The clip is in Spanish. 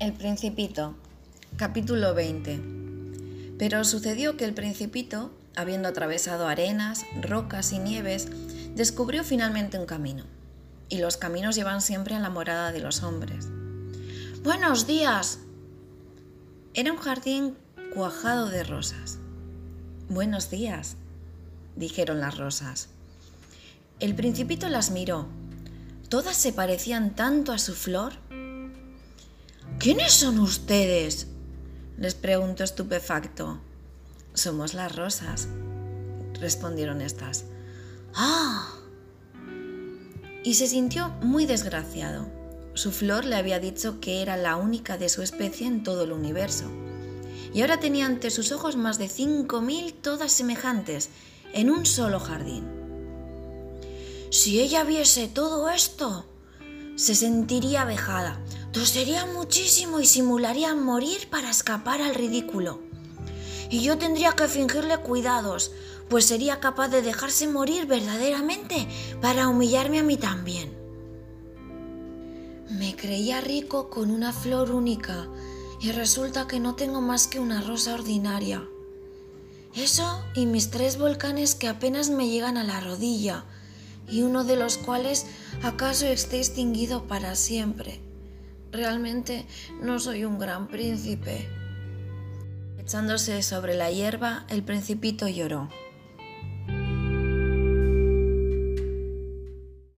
El Principito, capítulo 20. Pero sucedió que el Principito, habiendo atravesado arenas, rocas y nieves, descubrió finalmente un camino. Y los caminos llevan siempre a la morada de los hombres. Buenos días. Era un jardín cuajado de rosas. Buenos días, dijeron las rosas. El principito las miró. Todas se parecían tanto a su flor ¿Quiénes son ustedes? les preguntó estupefacto. Somos las rosas, respondieron estas. ¡Ah! Y se sintió muy desgraciado. Su flor le había dicho que era la única de su especie en todo el universo. Y ahora tenía ante sus ojos más de cinco mil todas semejantes, en un solo jardín. Si ella viese todo esto, se sentiría vejada, Tosería muchísimo y simularía morir para escapar al ridículo. Y yo tendría que fingirle cuidados, pues sería capaz de dejarse morir verdaderamente para humillarme a mí también. Me creía rico con una flor única y resulta que no tengo más que una rosa ordinaria. Eso y mis tres volcanes que apenas me llegan a la rodilla y uno de los cuales acaso esté extinguido para siempre. Realmente no soy un gran príncipe. Echándose sobre la hierba, el principito lloró.